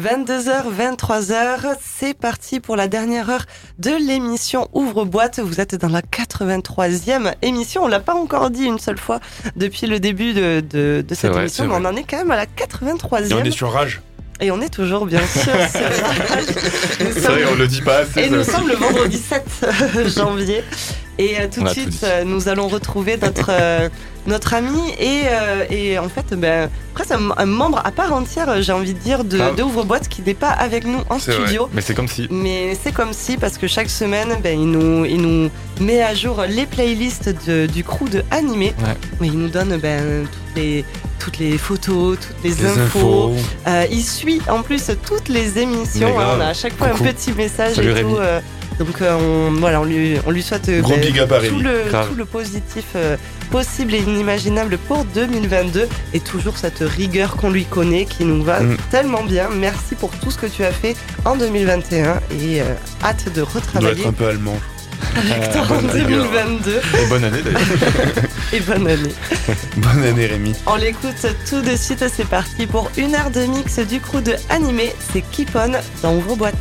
22h, 23h, c'est parti pour la dernière heure de l'émission Ouvre-boîte. Vous êtes dans la 83e émission. On l'a pas encore dit une seule fois depuis le début de, de, de cette vrai, émission, mais on en est quand même à la 83e. Et on est sur Rage. Et on est toujours, bien sûr, sur Rage. C'est vrai, on le dit pas assez. Et nous sommes le vendredi 7 janvier. Et euh, tout de suite, euh, nous allons retrouver notre, euh, notre ami et, et en fait, ben, presque un, un membre à part entière, j'ai envie de dire, de, Ah. de Ouvre-Boîte qui n'est pas avec nous en vrai. studio. Mais c'est comme si. Mais c'est comme si, parce que chaque semaine, ben, il, nous, il nous met à jour les playlists de- du crew de animé. Ouais. Il nous donne ben, toutes, les, toutes les photos, toutes les, Des infos. infos. Euh, il suit en plus toutes les émissions. Hein, on a à chaque fois Coucou. un petit message Salut et tout. euh, donc euh, on, voilà, on lui, on lui souhaite euh, Gros ben, big up à tout, le, tout le positif euh, possible et inimaginable pour 2022 et toujours cette rigueur qu'on lui connaît qui nous va Mm. tellement bien. Merci pour tout ce que tu as fait en 2021 et euh, hâte de On doit retravailler être un peu allemand. avec toi en bonne rigueur. 2022 Et bonne année d'ailleurs. et bonne année. Bonne année Rémi. On l'écoute tout de suite, c'est parti pour une heure de mix du crew de animé. C'est Keep On dans vos boîtes.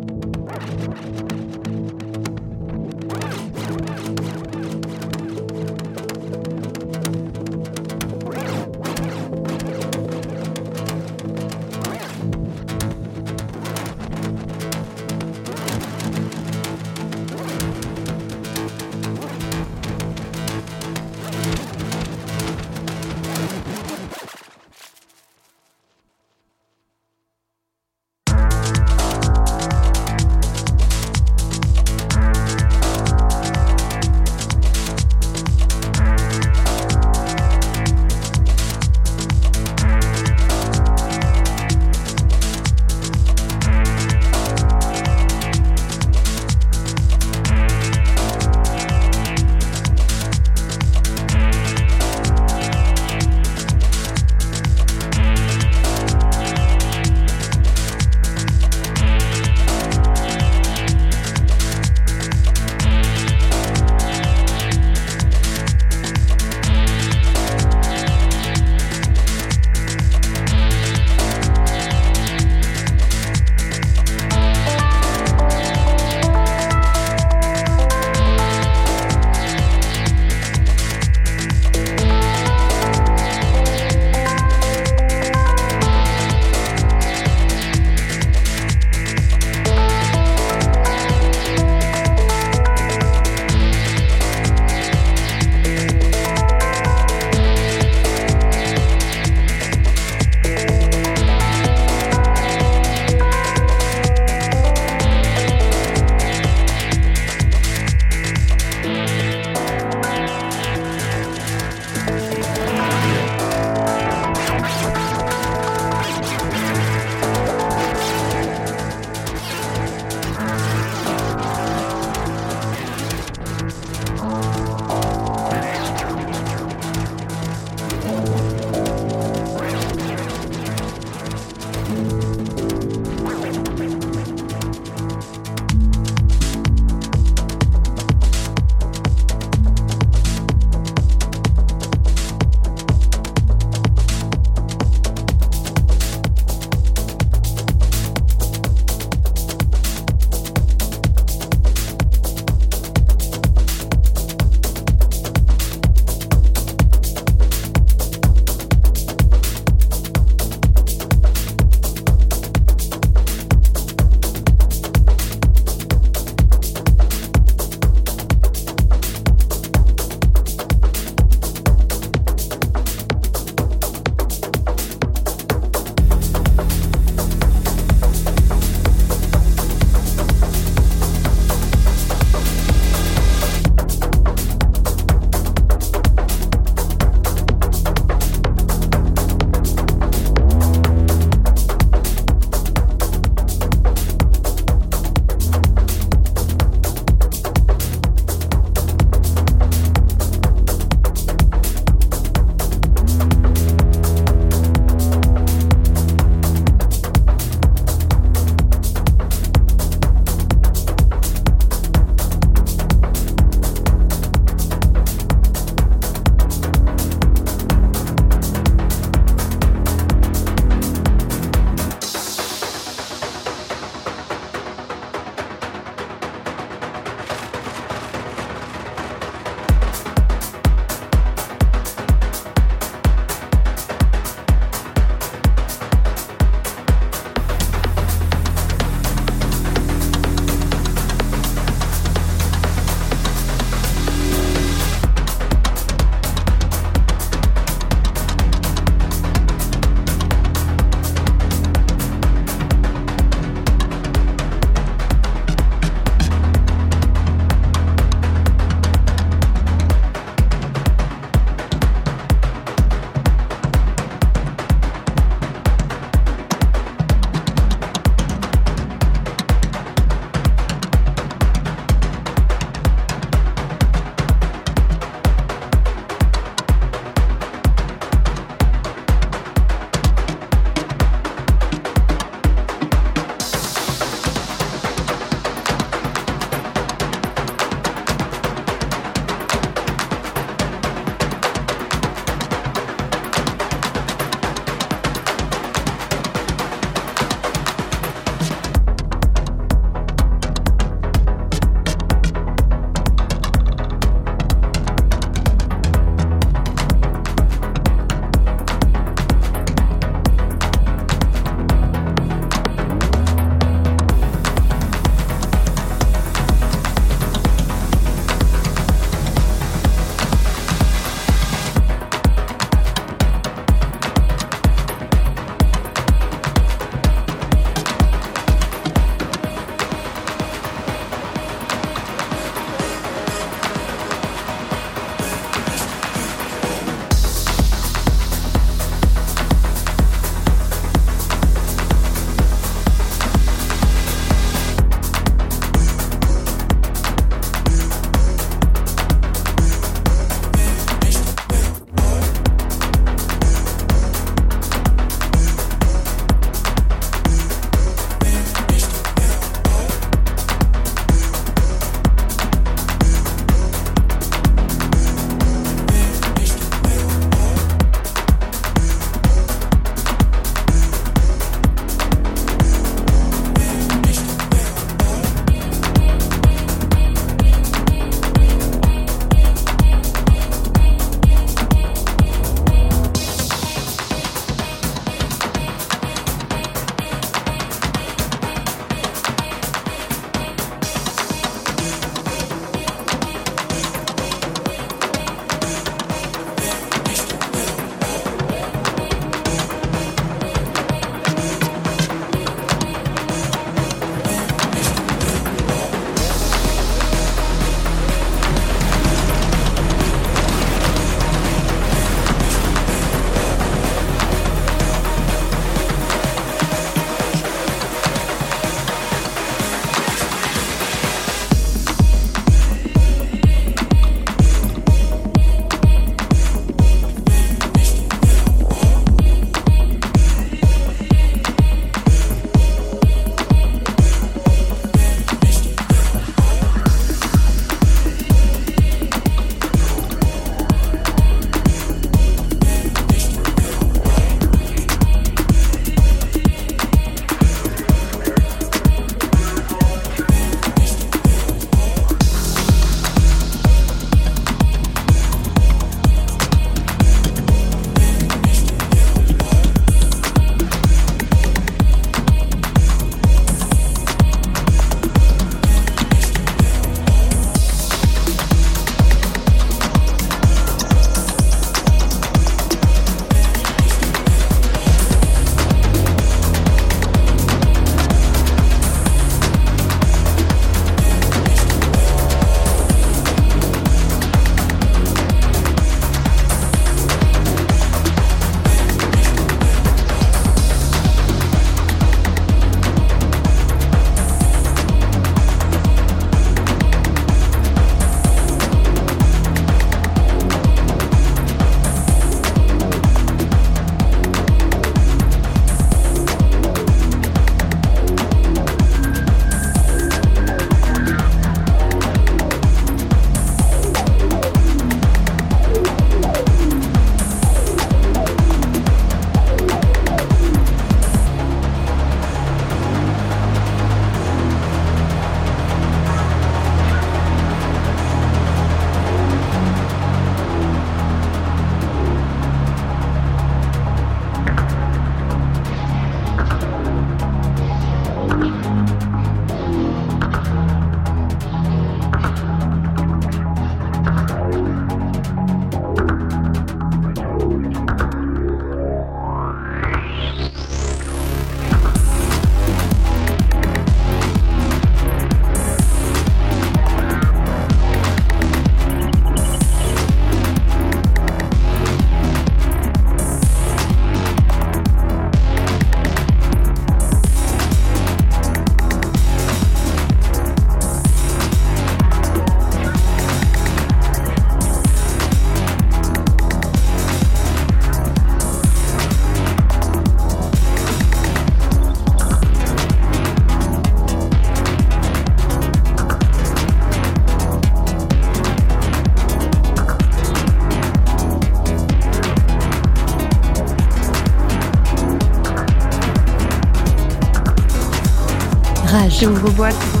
Rage. Ouvre-boîte.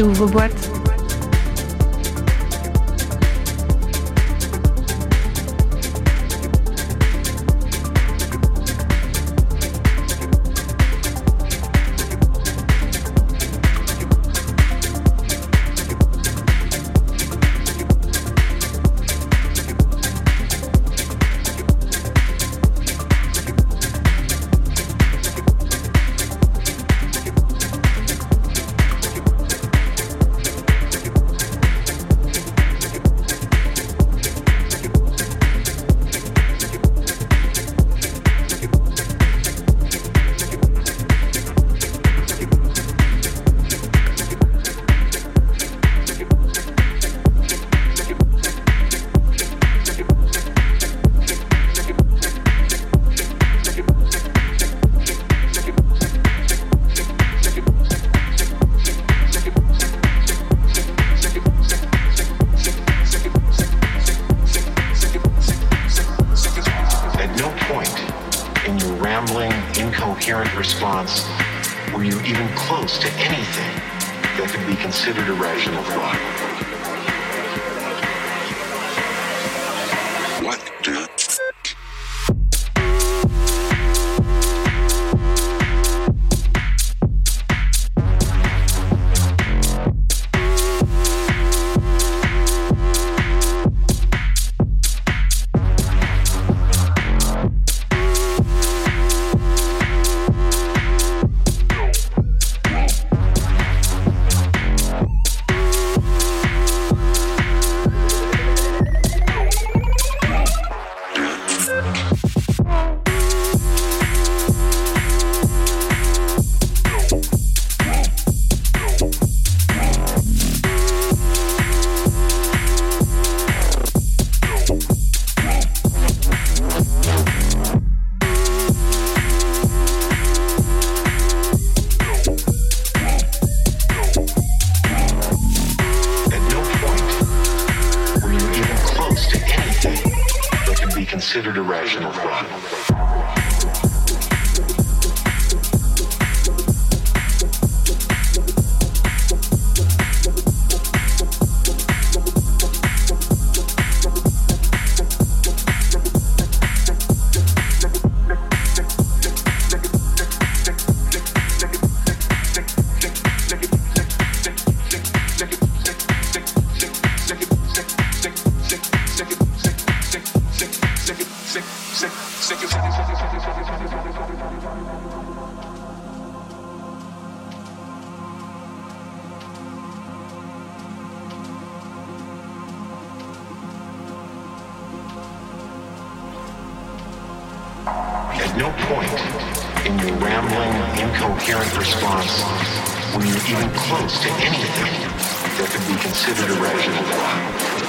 Rage. C'est ouvre-boîte. point in your rambling, incoherent response were you even close to anything that could be considered a rational thought. No point in your rambling, incoherent response when you're even close to anything that could be considered a rational thought.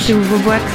Rage. vos boîtes.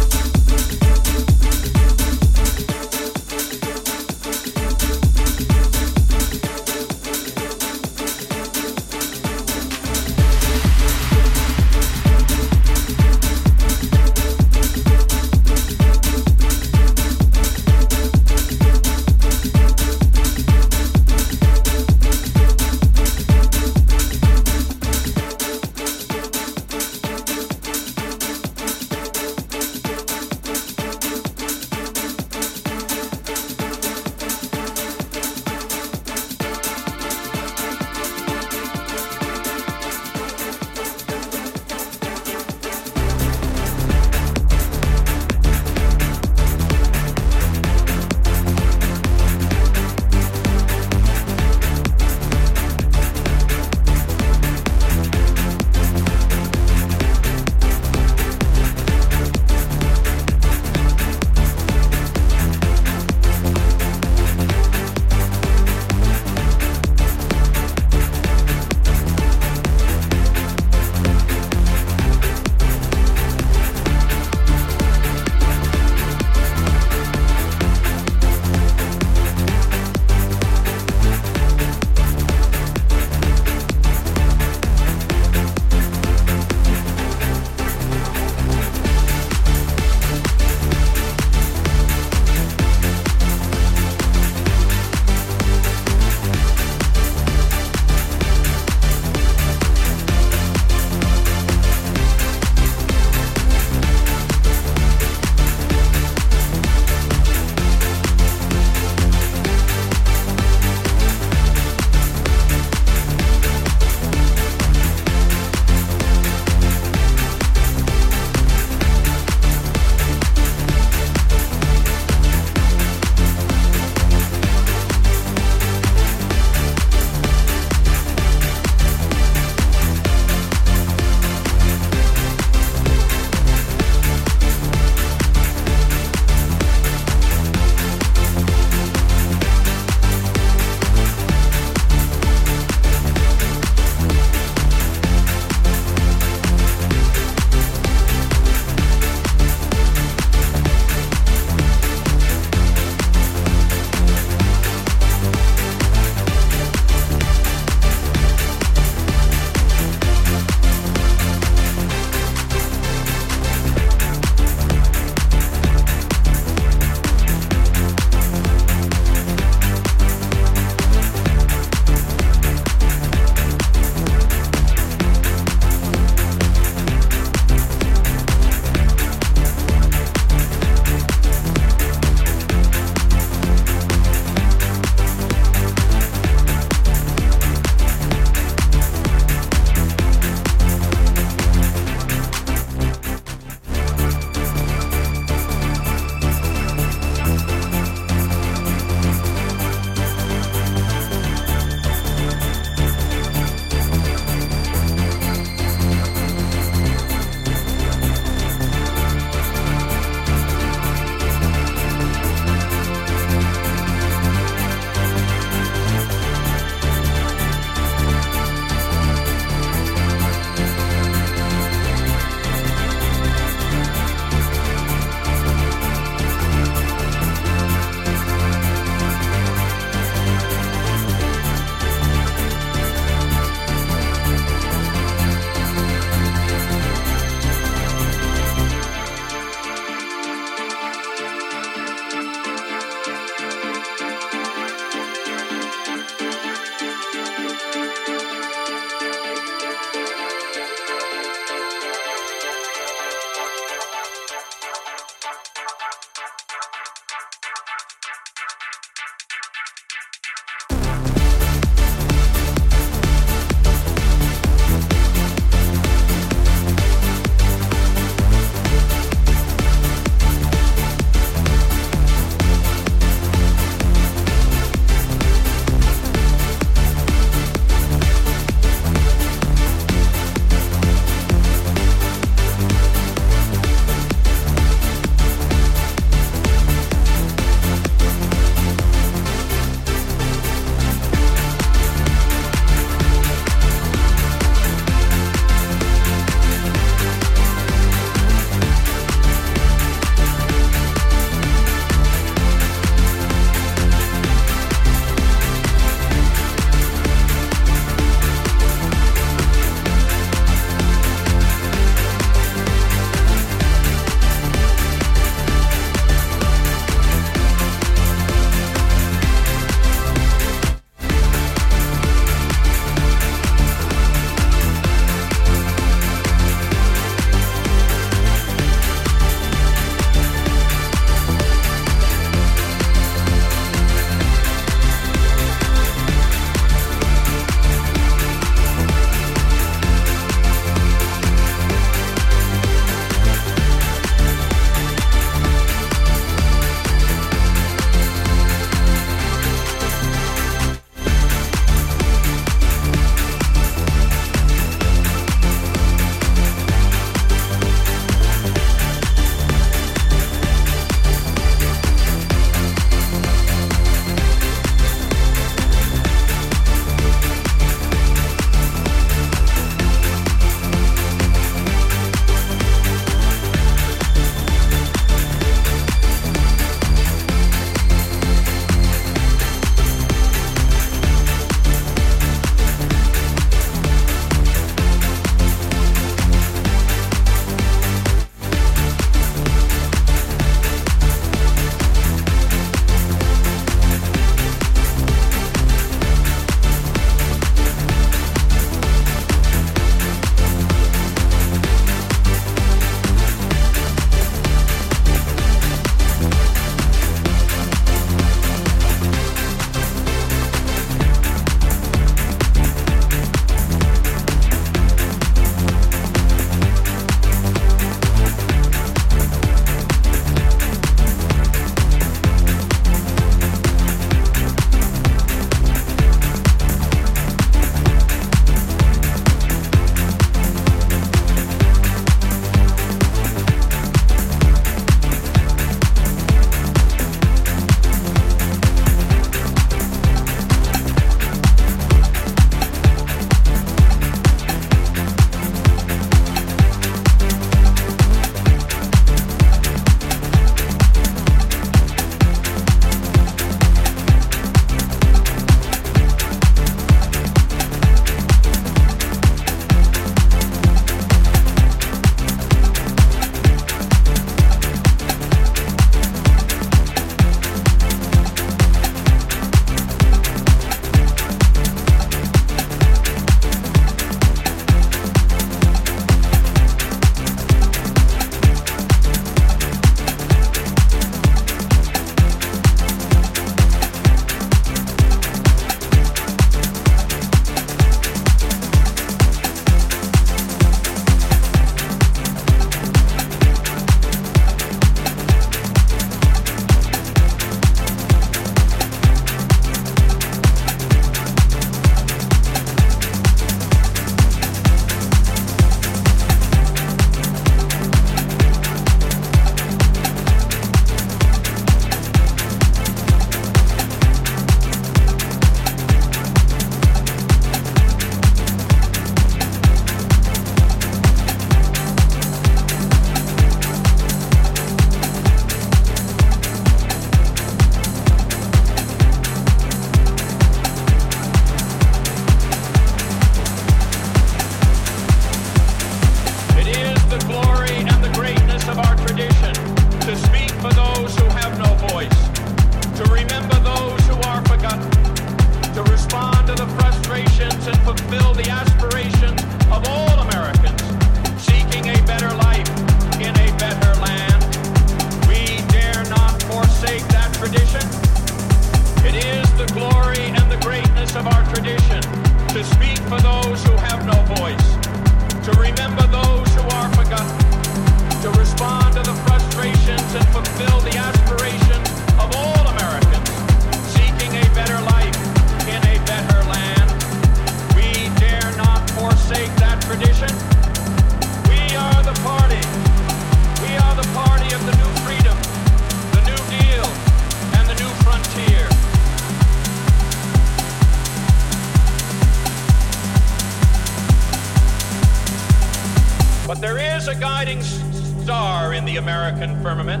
But there is a guiding star in the American firmament.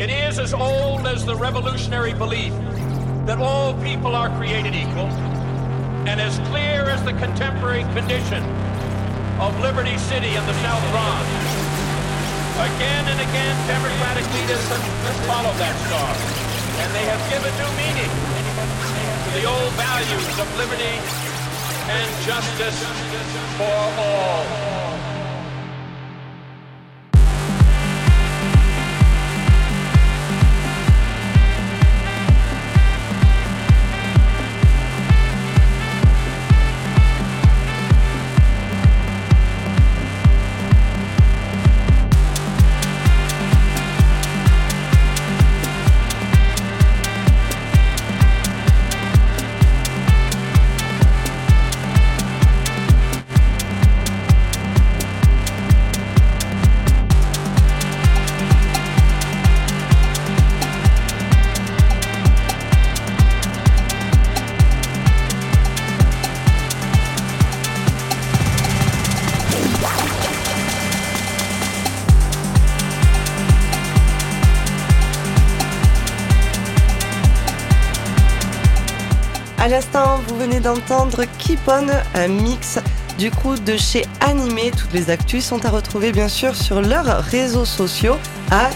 It is as old as the revolutionary belief that all people are created equal, and as clear as the contemporary condition of Liberty City in the South Bronx. Again and again, Democratic leaders have followed that star, and they have given new meaning to the old values of liberty and justice for all. D'entendre Keep On, un mix du coup de chez Animé. Toutes les actus sont à retrouver bien sûr sur leurs réseaux sociaux à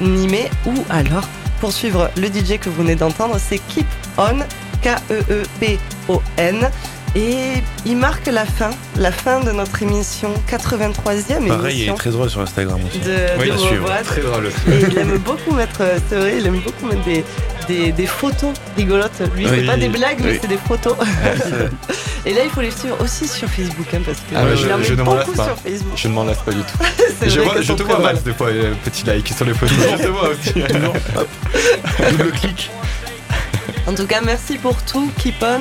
Nimé ou alors pour suivre le DJ que vous venez d'entendre, c'est Keep On, K-E-E-P-O-N. Et il marque la fin, la fin de notre émission, 83e Pareil, il émission est très drôle sur Instagram aussi. de, Oui, de Vos suivre. Très drôle. Et il aime beaucoup mettre, c'est vrai, il aime beaucoup mettre des, des, des photos rigolotes. Lui, c'est Oui, pas des blagues, mais c'est des photos. Et là, il faut les suivre aussi sur Facebook, hein, parce que Ah je- ne m'en lasse beaucoup pas. sur Facebook. Je ne m'en lasse pas du tout. Je, vois- je te vois. Max, des fois, euh, petit like sur les photos. je te vois aussi. Double clic. En tout cas, merci pour tout, Keep On.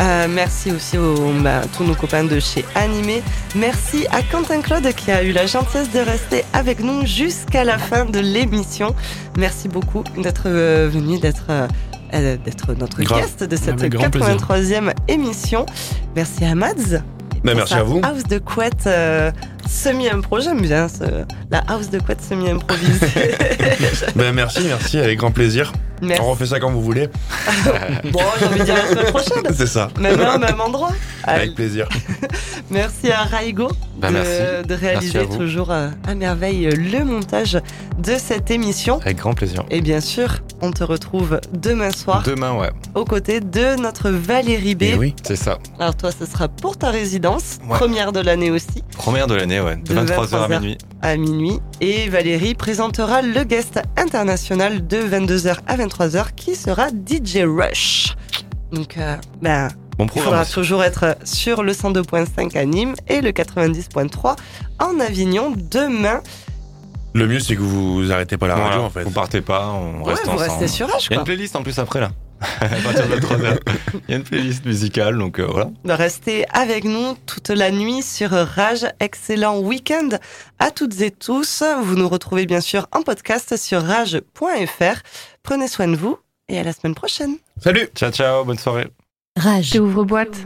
Euh, merci aussi aux, bah, tous nos copains de chez Animé. Merci à Quentin Claude qui a eu la gentillesse de rester avec nous jusqu'à la fin de l'émission. Merci beaucoup d'être euh, venu, d'être euh, d'être notre Grave. guest de cette Avec grand plaisir. 83e émission. Merci à Mads. Pour merci à vous. House de couette semi-impro, j'aime bien ce- la house de couette semi-improvisée. Bah, merci, merci, avec grand plaisir. Merci. On refait ça quand vous voulez. Bon, j'ai envie de dire la semaine prochaine. C'est ça. Même heure, même endroit. Allez. Avec plaisir. Merci à Raigo Bah, de, merci. de réaliser Merci à vous. toujours euh, à merveille le montage de cette émission. Avec grand plaisir. Et bien sûr, on te retrouve demain soir Demain, ouais. aux côtés de notre Valérie B. Et oui. C'est ça. Alors toi, ce sera pour ta résidence, Ouais. première de l'année aussi, Première de l'année, ouais. De, De 23h à 23h. minuit. à minuit. Et Valérie présentera le guest international de 22h à 23h qui sera DJ Rush. Donc, euh, ben, Bon Il faudra toujours être sur le 102.5 à Nîmes et le 90.3 en Avignon demain. Le mieux, c'est que vous arrêtez pas la radio, Voilà. en fait. Vous partez pas, on Ouais, reste vous ensemble. restez sur H, Il y a quoi. une playlist en plus après là. À partir de 23h. Il y a une playlist musicale, donc euh, voilà. Restez avec nous toute la nuit sur Rage. Excellent week-end à toutes et tous. Vous nous retrouvez bien sûr en podcast sur rage.fr. Prenez soin de vous et à la semaine prochaine. Salut Ciao, ciao, bonne soirée. Rage. J'ouvre boîte.